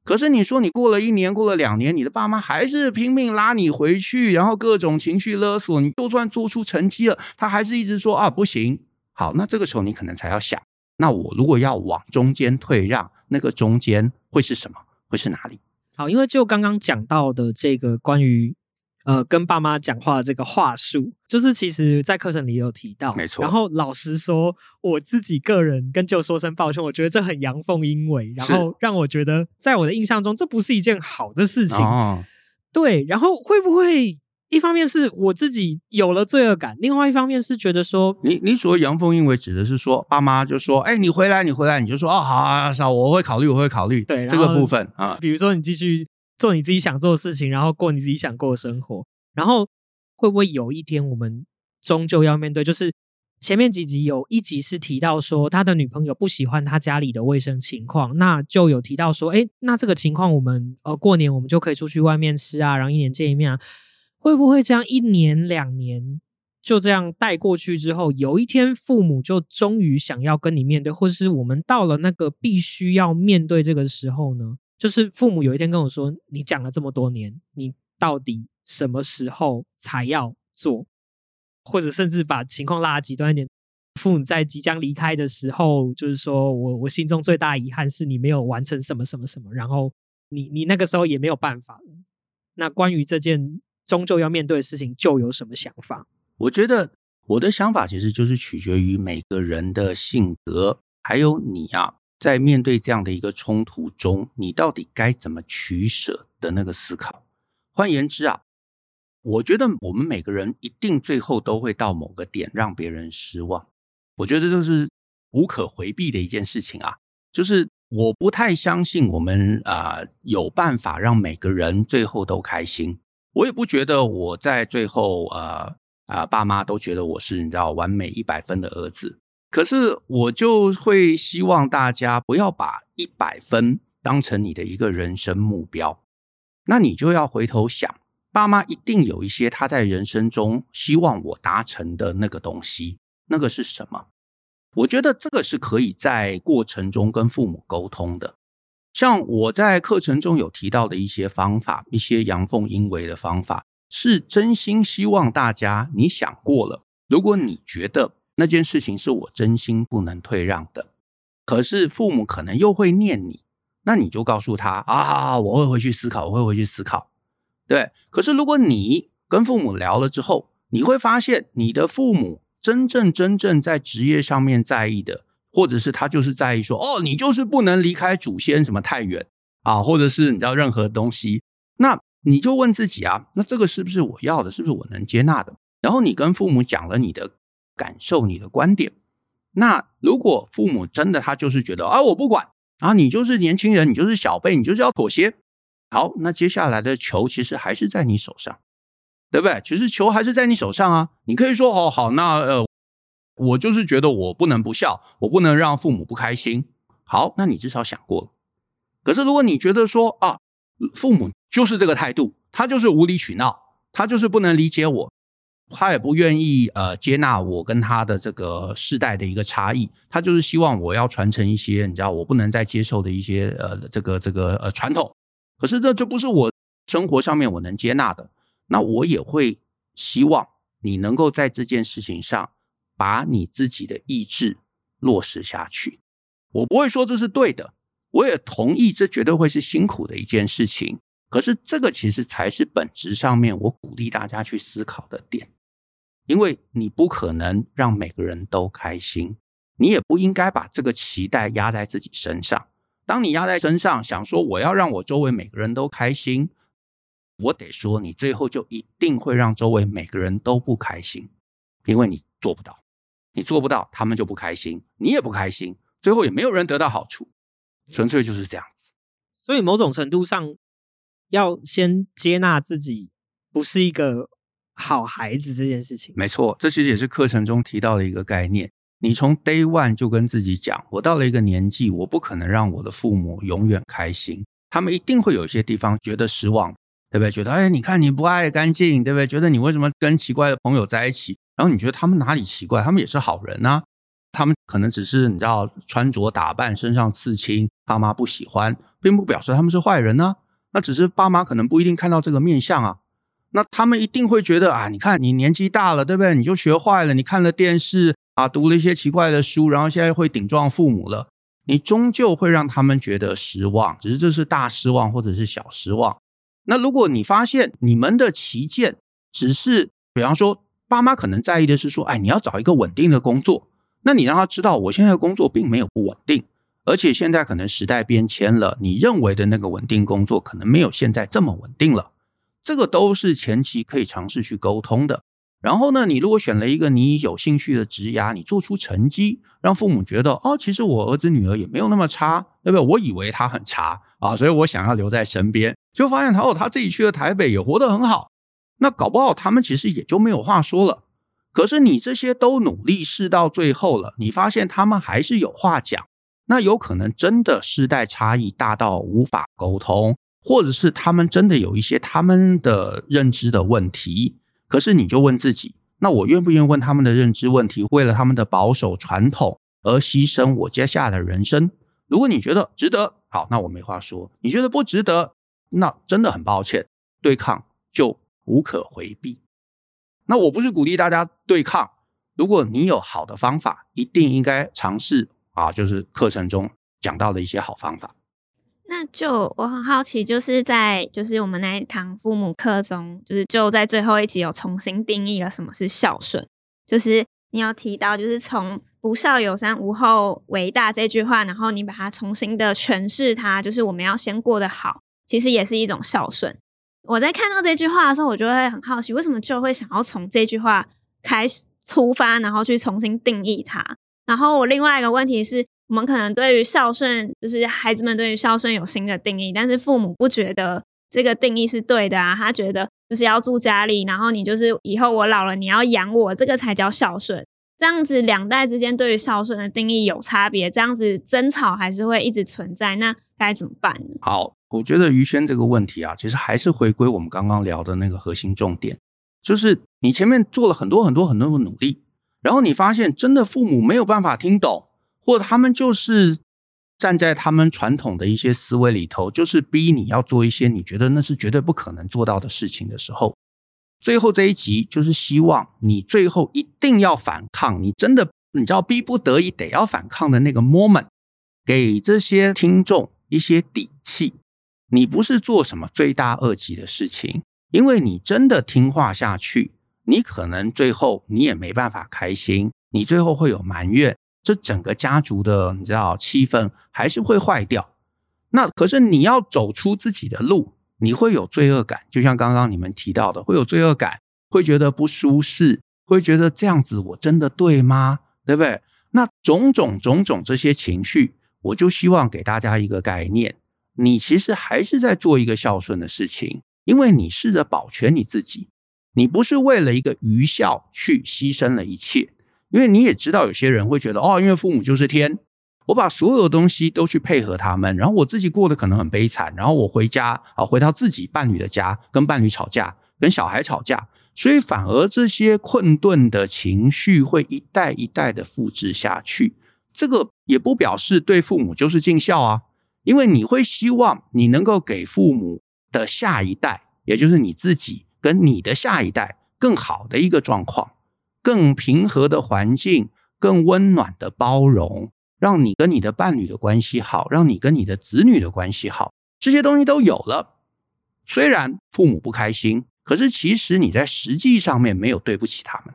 可是你说你过了一年，过了两年，你的爸妈还是拼命拉你回去，然后各种情绪勒索，你就算做出成绩了，他还是一直说啊不行。好，那这个时候你可能才要想，那我如果要往中间退让，那个中间会是什么？会是哪里？好，因为就刚刚讲到的这个关于。呃，跟爸妈讲话的这个话术，就是其实在课程里有提到，没错。然后老实说，我自己个人跟舅说声抱歉，我觉得这很阳奉阴违，然后让我觉得在我的印象中，这不是一件好的事情。哦。对，然后会不会一方面是我自己有了罪恶感，另外一方面是觉得说，你你所谓阳奉阴违，指的是说爸妈就说，哎，你回来，你回来，你就说，哦，好啊，好，我会考虑，我会考虑。对，这个部分啊，比如说你继续。做你自己想做的事情，然后过你自己想过的生活，然后会不会有一天我们终究要面对？就是前面几集有一集是提到说他的女朋友不喜欢他家里的卫生情况，那就有提到说，哎，那这个情况我们呃过年我们就可以出去外面吃啊，然后一年见一面啊，会不会这样一年两年就这样带过去之后，有一天父母就终于想要跟你面对，或是我们到了那个必须要面对这个时候呢？就是父母有一天跟我说：“你讲了这么多年，你到底什么时候才要做？”或者甚至把情况拉极端一点，父母在即将离开的时候，就是说我我心中最大遗憾是你没有完成什么什么什么，然后你你那个时候也没有办法了。那关于这件终究要面对的事情，就有什么想法？我觉得我的想法其实就是取决于每个人的性格，还有你啊，在面对这样的一个冲突中，你到底该怎么取舍的那个思考。换言之啊，我觉得我们每个人一定最后都会到某个点让别人失望。我觉得这是无可回避的一件事情啊，就是我不太相信我们啊、有办法让每个人最后都开心。我也不觉得我在最后呃。啊、爸妈都觉得我是你知道完美一百分的儿子，可是我就会希望大家不要把一百分当成你的一个人生目标，那你就要回头想，爸妈一定有一些他在人生中希望我达成的那个东西，那个是什么？我觉得这个是可以在过程中跟父母沟通的，像我在课程中有提到的一些方法，一些阳奉阴违的方法。是真心希望大家，你想过了。如果你觉得那件事情是我真心不能退让的，可是父母可能又会念你，那你就告诉他啊，我会回去思考，我会回去思考。对，可是如果你跟父母聊了之后，你会发现你的父母真正真正在职业上面在意的，或者是他就是在意说，哦，你就是不能离开祖先什么太远啊，或者是你知道任何东西，那。你就问自己啊，那这个是不是我要的？是不是我能接纳的？然后你跟父母讲了你的感受、你的观点。那如果父母真的他就是觉得啊，我不管啊，你就是年轻人，你就是小辈，你就是要妥协。好，那接下来的球其实还是在你手上，对不对？其实球还是在你手上啊。你可以说哦，好，那呃，我就是觉得我不能不孝，我不能让父母不开心。好，那你至少想过。可是如果你觉得说啊，父母。就是这个态度，他就是无理取闹，他就是不能理解我，他也不愿意呃接纳我跟他的这个世代的一个差异，他就是希望我要传承一些你知道我不能再接受的一些呃这个这个呃传统，可是这就不是我生活上面我能接纳的，那我也会希望你能够在这件事情上把你自己的意志落实下去，我不会说这是对的，我也同意这绝对会是辛苦的一件事情。可是这个其实才是本质上面我鼓励大家去思考的点，因为你不可能让每个人都开心，你也不应该把这个期待压在自己身上。当你压在身上，想说我要让我周围每个人都开心，我得说你最后就一定会让周围每个人都不开心，因为你做不到，你做不到，他们就不开心，你也不开心，最后也没有人得到好处，纯粹就是这样子。所以某种程度上。要先接纳自己不是一个好孩子这件事情，没错，这其实也是课程中提到的一个概念。你从 day one 就跟自己讲，我到了一个年纪，我不可能让我的父母永远开心，他们一定会有一些地方觉得失望，对不对？觉得哎，你看你不爱干净，对不对？觉得你为什么跟奇怪的朋友在一起？然后你觉得他们哪里奇怪？他们也是好人啊，他们可能只是你知道穿着打扮、身上刺青，爸妈不喜欢，并不表示他们是坏人呢、啊。那只是爸妈可能不一定看到这个面相啊，那他们一定会觉得啊，你看你年纪大了，对不对？你就学坏了，你看了电视啊，读了一些奇怪的书，然后现在会顶撞父母了，你终究会让他们觉得失望，只是这是大失望或者是小失望。那如果你发现你们的旗舰只是，比方说爸妈可能在意的是说，哎，你要找一个稳定的工作，那你让他知道我现在的工作并没有不稳定。而且现在可能时代变迁了，你认为的那个稳定工作可能没有现在这么稳定了，这个都是前期可以尝试去沟通的。然后呢，你如果选了一个你有兴趣的职涯，你做出成绩，让父母觉得哦，其实我儿子女儿也没有那么差，对不对？我以为他很差啊，所以我想要留在身边，就发现他哦，他自己去了台北也活得很好，那搞不好他们其实也就没有话说了。可是你这些都努力试到最后了，你发现他们还是有话讲。那有可能真的世代差异大到无法沟通，或者是他们真的有一些他们的认知的问题。可是你就问自己，那我愿不愿意问他们的认知问题，为了他们的保守传统而牺牲我接下来的人生？如果你觉得值得，好，那我没话说；你觉得不值得，那真的很抱歉，对抗就无可回避。那我不是鼓励大家对抗，如果你有好的方法，一定应该尝试啊，就是课程中讲到的一些好方法。就我很好奇，就是在就是我们那一堂父母课中，就是就在最后一集有重新定义了什么是孝顺。就是你有提到，就是从“不孝有三，无后为大”这句话，然后你把它重新的诠释它，就是我们要先过得好，其实也是一种孝顺。我在看到这句话的时候，我就会很好奇，为什么就会想要从这句话开始出发，然后去重新定义它。然后我另外一个问题是。我们可能对于孝顺，就是孩子们对于孝顺有新的定义，但是父母不觉得这个定义是对的啊。他觉得就是要住家里，然后你就是以后我老了你要养我，这个才叫孝顺。这样子两代之间对于孝顺的定义有差别，这样子争吵还是会一直存在。那该怎么办呢？好，我觉得于轩这个问题啊，其实还是回归我们刚刚聊的那个核心重点，就是你前面做了很多很多很多的努力，然后你发现真的父母没有办法听懂。或他们就是站在他们传统的一些思维里头，就是逼你要做一些你觉得那是绝对不可能做到的事情的时候，最后这一集就是希望你最后一定要反抗，你真的你知道逼不得已得要反抗的那个 moment，给这些听众一些底气。你不是做什么罪大恶极的事情，因为你真的听话下去，你可能最后你也没办法开心，你最后会有埋怨。这整个家族的你知道气氛还是会坏掉。那可是你要走出自己的路，你会有罪恶感，就像刚刚你们提到的，会有罪恶感，会觉得不舒适，会觉得这样子我真的对吗？对不对？那种种种种这些情绪，我就希望给大家一个概念：你其实还是在做一个孝顺的事情，因为你试着保全你自己，你不是为了一个愚孝去牺牲了一切。因为你也知道，有些人会觉得哦，因为父母就是天，我把所有东西都去配合他们，然后我自己过得可能很悲惨，然后我回家啊，回到自己伴侣的家，跟伴侣吵架，跟小孩吵架，所以反而这些困顿的情绪会一代一代的复制下去。这个也不表示对父母就是尽孝啊，因为你会希望你能够给父母的下一代，也就是你自己跟你的下一代更好的一个状况。更平和的环境，更温暖的包容，让你跟你的伴侣的关系好，让你跟你的子女的关系好，这些东西都有了。虽然父母不开心，可是其实你在实际上面没有对不起他们。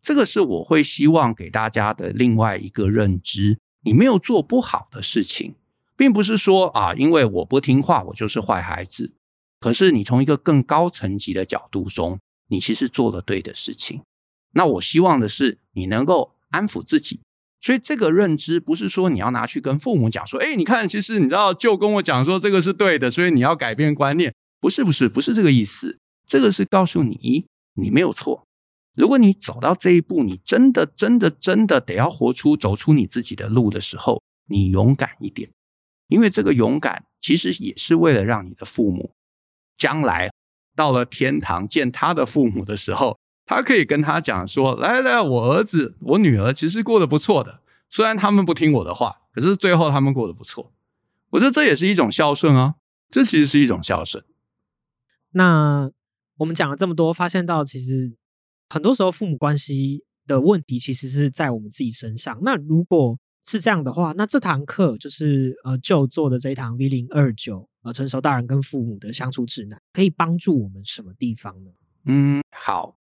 这个是我会希望给大家的另外一个认知：你没有做不好的事情，并不是说啊，因为我不听话，我就是坏孩子。可是你从一个更高层级的角度中，你其实做了对的事情。那我希望的是你能够安抚自己，所以这个认知不是说你要拿去跟父母讲说，哎，你看，其实你知道，就跟我讲说这个是对的，所以你要改变观念，不是，不是，不是这个意思。这个是告诉你，你没有错。如果你走到这一步，你真的、真的、真的得要活出、走出你自己的路的时候，你勇敢一点，因为这个勇敢其实也是为了让你的父母将来到了天堂见他的父母的时候。他可以跟他讲说：“来来，我儿子、我女儿其实过得不错的，虽然他们不听我的话，可是最后他们过得不错。我觉得这也是一种孝顺啊，这其实是一种孝顺。”那我们讲了这么多，发现到其实很多时候父母关系的问题其实是在我们自己身上。那如果是这样的话，那这堂课就是呃就做的这一堂 V 零二九呃成熟大人跟父母的相处指南，可以帮助我们什么地方呢？嗯，好。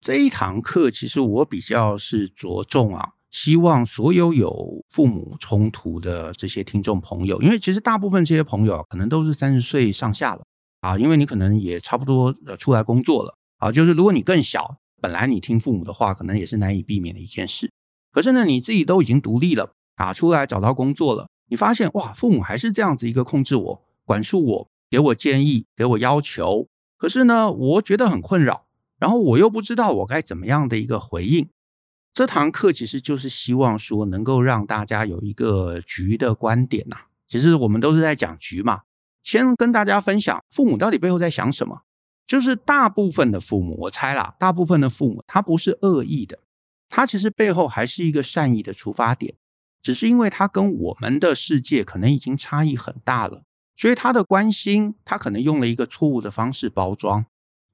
这一堂课其实我比较是着重啊，希望所有有父母冲突的这些听众朋友，因为其实大部分这些朋友可能都是三十岁上下了啊，因为你可能也差不多呃出来工作了啊，就是如果你更小，本来你听父母的话，可能也是难以避免的一件事。可是呢，你自己都已经独立了啊，出来找到工作了，你发现哇，父母还是这样子一个控制我、管束我、给我建议、给我要求，可是呢，我觉得很困扰。然后我又不知道我该怎么样的一个回应。这堂课其实就是希望说能够让大家有一个局的观点呐、其实我们都是在讲局嘛，先跟大家分享父母到底背后在想什么。就是大部分的父母，我猜啦，大部分的父母他不是恶意的，他其实背后还是一个善意的出发点，只是因为他跟我们的世界可能已经差异很大了，所以他的关心他可能用了一个错误的方式包装。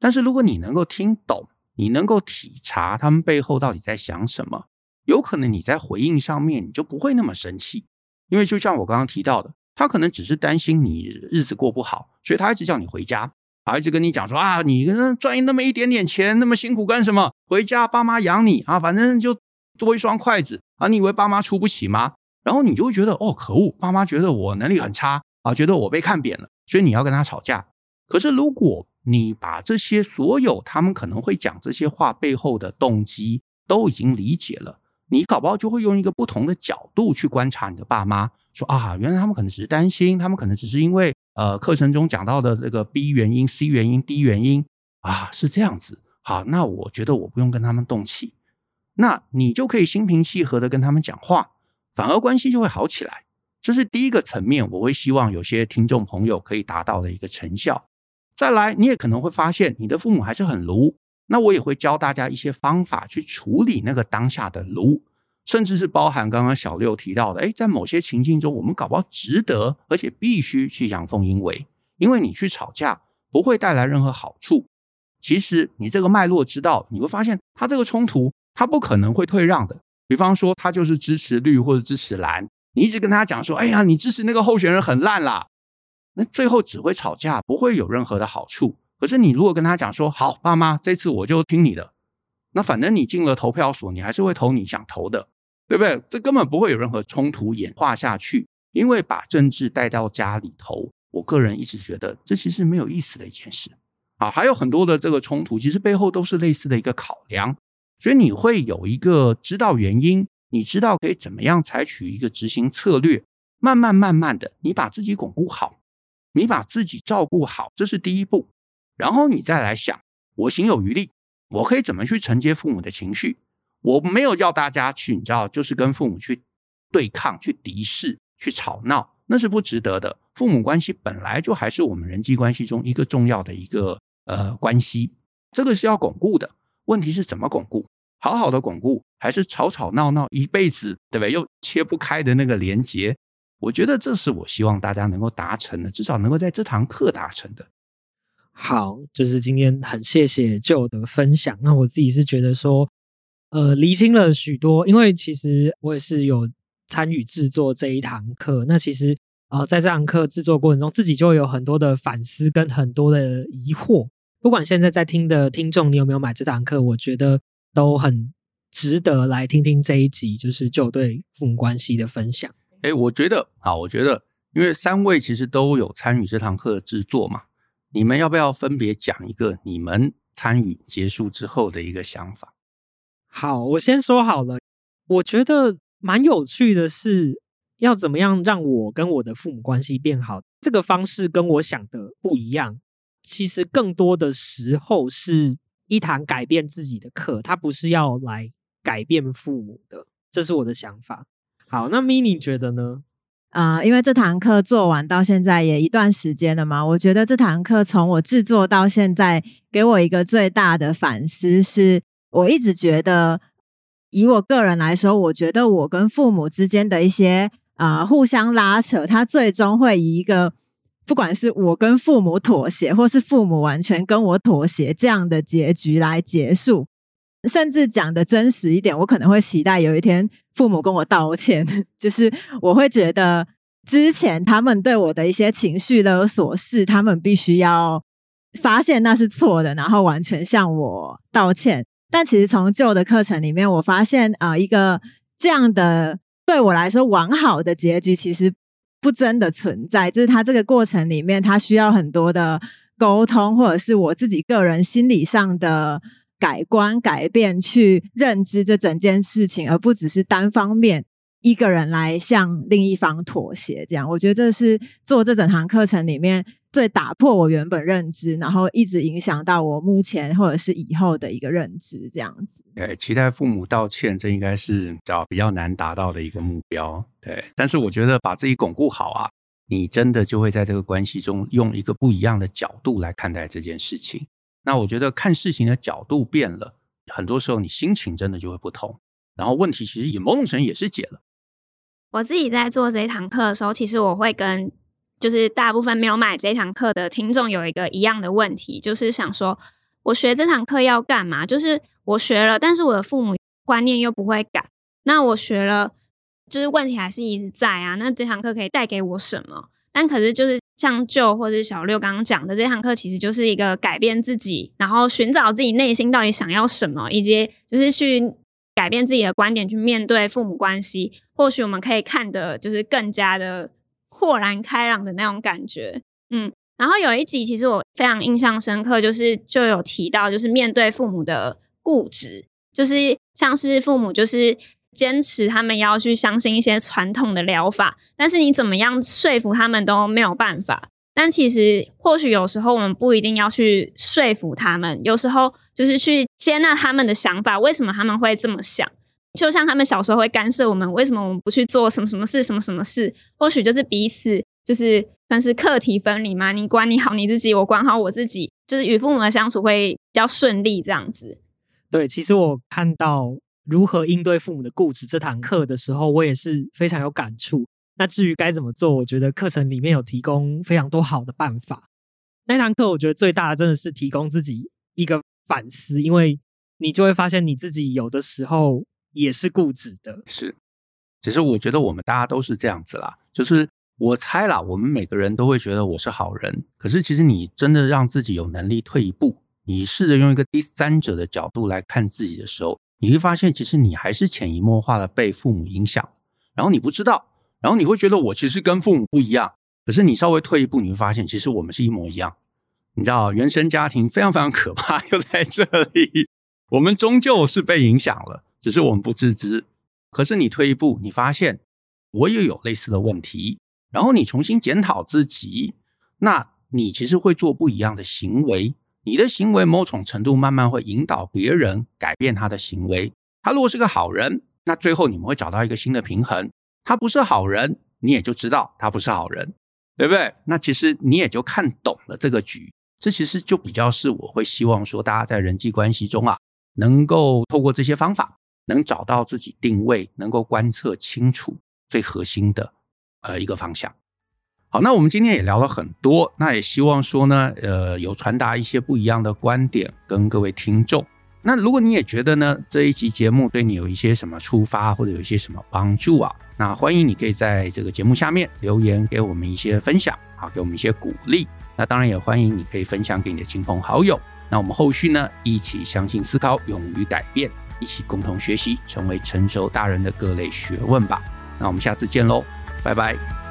但是如果你能够听懂，你能够体察他们背后到底在想什么，有可能你在回应上面你就不会那么生气，因为就像我刚刚提到的，他可能只是担心你日子过不好，所以他一直叫你回家。啊，一直跟你讲说啊，你赚那么一点点钱，那么辛苦干什么？回家爸妈养你啊，反正就多一双筷子啊，你以为爸妈出不起吗？然后你就会觉得哦，可恶，爸妈觉得我能力很差啊，觉得我被看扁了，所以你要跟他吵架。可是如果你把这些所有他们可能会讲这些话背后的动机都已经理解了，你搞不好就会用一个不同的角度去观察你的爸妈，说啊，原来他们可能只是担心，他们可能只是因为。呃，课程中讲到的这个 B 原因、C 原因、D 原因啊，是这样子。好，那我觉得我不用跟他们动气，那你就可以心平气和的跟他们讲话，反而关系就会好起来。这是第一个层面，我会希望有些听众朋友可以达到的一个成效。再来，你也可能会发现你的父母还是很卢，那我也会教大家一些方法去处理那个当下的卢。甚至是包含刚刚小六提到的，诶，在某些情境中，我们搞不好值得，而且必须去阳奉阴违，因为你去吵架不会带来任何好处。其实你这个脉络知道，你会发现他这个冲突他不可能会退让的。比方说，他就是支持绿或者支持蓝，你一直跟他讲说，哎呀，你支持那个候选人很烂啦，那最后只会吵架，不会有任何的好处。可是你如果跟他讲说，好，爸妈，这次我就听你的，那反正你进了投票所，你还是会投你想投的。对不对？这根本不会有任何冲突演化下去，因为把政治带到家里头，我个人一直觉得这其实没有意思的一件事啊。还有很多的这个冲突，其实背后都是类似的一个考量，所以你会有一个知道原因，你知道可以怎么样采取一个执行策略，慢慢慢慢的，你把自己巩固好，你把自己照顾好，这是第一步，然后你再来想，我行有余力，我可以怎么去承接父母的情绪。我没有要大家去，你知道，就是跟父母去对抗、去敌视、去吵闹，那是不值得的。父母关系本来就还是我们人际关系中一个重要的一个呃关系，这个是要巩固的。问题是怎么巩固？好好的巩固，还是吵吵闹闹一辈子，对不对？又切不开的那个连结？我觉得这是我希望大家能够达成的，至少能够在这堂课达成的。好，就是今天很谢谢旧的分享。那我自己是觉得说。呃，厘清了许多，因为其实我也是有参与制作这一堂课。那其实呃，在这堂课制作过程中，自己就有很多的反思跟很多的疑惑。不管现在在听的听众，你有没有买这堂课，我觉得都很值得来听听这一集，就是就对父母关系的分享。哎，我觉得啊，我觉得，因为三位其实都有参与这堂课的制作嘛，你们要不要分别讲一个你们参与结束之后的一个想法？好，我先说好了。我觉得蛮有趣的是，要怎么样让我跟我的父母关系变好？这个方式跟我想的不一样。其实更多的时候是一堂改变自己的课，它不是要来改变父母的。这是我的想法。好，那 Mini 觉得呢？啊、因为这堂课做完到现在也一段时间了嘛，我觉得这堂课从我制作到现在，给我一个最大的反思是。我一直觉得，以我个人来说，我觉得我跟父母之间的一些啊、互相拉扯，他最终会以一个不管是我跟父母妥协，或是父母完全跟我妥协这样的结局来结束。甚至讲的真实一点，我可能会期待有一天父母跟我道歉，就是我会觉得之前他们对我的一些情绪勒索，是他们必须要发现那是错的，然后完全向我道歉。但其实从旧的课程里面，我发现啊、一个这样的对我来说完好的结局，其实不真的存在。就是他这个过程里面，他需要很多的沟通，或者是我自己个人心理上的改观、改变，去认知这整件事情，而不只是单方面。一个人来向另一方妥协，这样我觉得这是做这整堂课程里面最打破我原本认知，然后一直影响到我目前或者是以后的一个认知，这样子。对，期待父母道歉，这应该是找比较难达到的一个目标。对，但是我觉得把自己巩固好啊，你真的就会在这个关系中用一个不一样的角度来看待这件事情。那我觉得看事情的角度变了，很多时候你心情真的就会不同，然后问题其实也某种程度也是解了。我自己在做这一堂课的时候，其实我会跟就是大部分没有买这堂课的听众有一个一样的问题，就是想说，我学这堂课要干嘛？就是我学了，但是我的父母观念又不会改，那我学了，就是问题还是一直在啊。那这堂课可以带给我什么？但可是就是像六或者小六刚刚讲的，这堂课其实就是一个改变自己，然后寻找自己内心到底想要什么，以及就是去。改变自己的观点去面对父母关系，或许我们可以看的就是更加的豁然开朗的那种感觉。嗯，然后有一集其实我非常印象深刻，就是就有提到，就是面对父母的固执，就是像是父母就是坚持他们要去相信一些传统的疗法，但是你怎么样说服他们都没有办法。但其实，或许有时候我们不一定要去说服他们，有时候就是去接纳他们的想法。为什么他们会这么想？就像他们小时候会干涉我们，为什么我们不去做什么什么事、什么什么事？或许就是彼此就是算是课题分离嘛。你管理好你自己，我管好我自己，就是与父母的相处会比较顺利这样子。对，其实我看到如何应对父母的固执这堂课的时候，我也是非常有感触。那至于该怎么做，我觉得课程里面有提供非常多好的办法。那堂课我觉得最大的真的是提供自己一个反思，因为你就会发现你自己有的时候也是固执的。是，其实我觉得我们大家都是这样子啦。就是我猜啦，我们每个人都会觉得我是好人，可是其实你真的让自己有能力退一步，你试着用一个第三者的角度来看自己的时候，你会发现其实你还是潜移默化的被父母影响，然后你不知道。然后你会觉得我其实跟父母不一样，可是你稍微退一步，你会发现其实我们是一模一样。你知道，原生家庭非常非常可怕，又在这里，我们终究是被影响了，只是我们不自知。可是你退一步，你发现我也有类似的问题，然后你重新检讨自己，那你其实会做不一样的行为。你的行为某种程度慢慢会引导别人改变他的行为。他如果是个好人，那最后你们会找到一个新的平衡。他不是好人，你也就知道他不是好人，对不对？那其实你也就看懂了这个局。这其实就比较是我会希望说，大家在人际关系中啊，能够透过这些方法，能找到自己定位，能够观测清楚最核心的呃一个方向。好，那我们今天也聊了很多，那也希望说呢，呃，有传达一些不一样的观点跟各位听众。那如果你也觉得呢，这一期节目对你有一些什么出发，或者有一些什么帮助啊，那欢迎你可以在这个节目下面留言给我们一些分享，好，给我们一些鼓励。那当然也欢迎你可以分享给你的亲朋好友。那我们后续呢，一起相信、思考、勇于改变，一起共同学习，成为成熟大人的各类学问吧。那我们下次见喽，拜拜。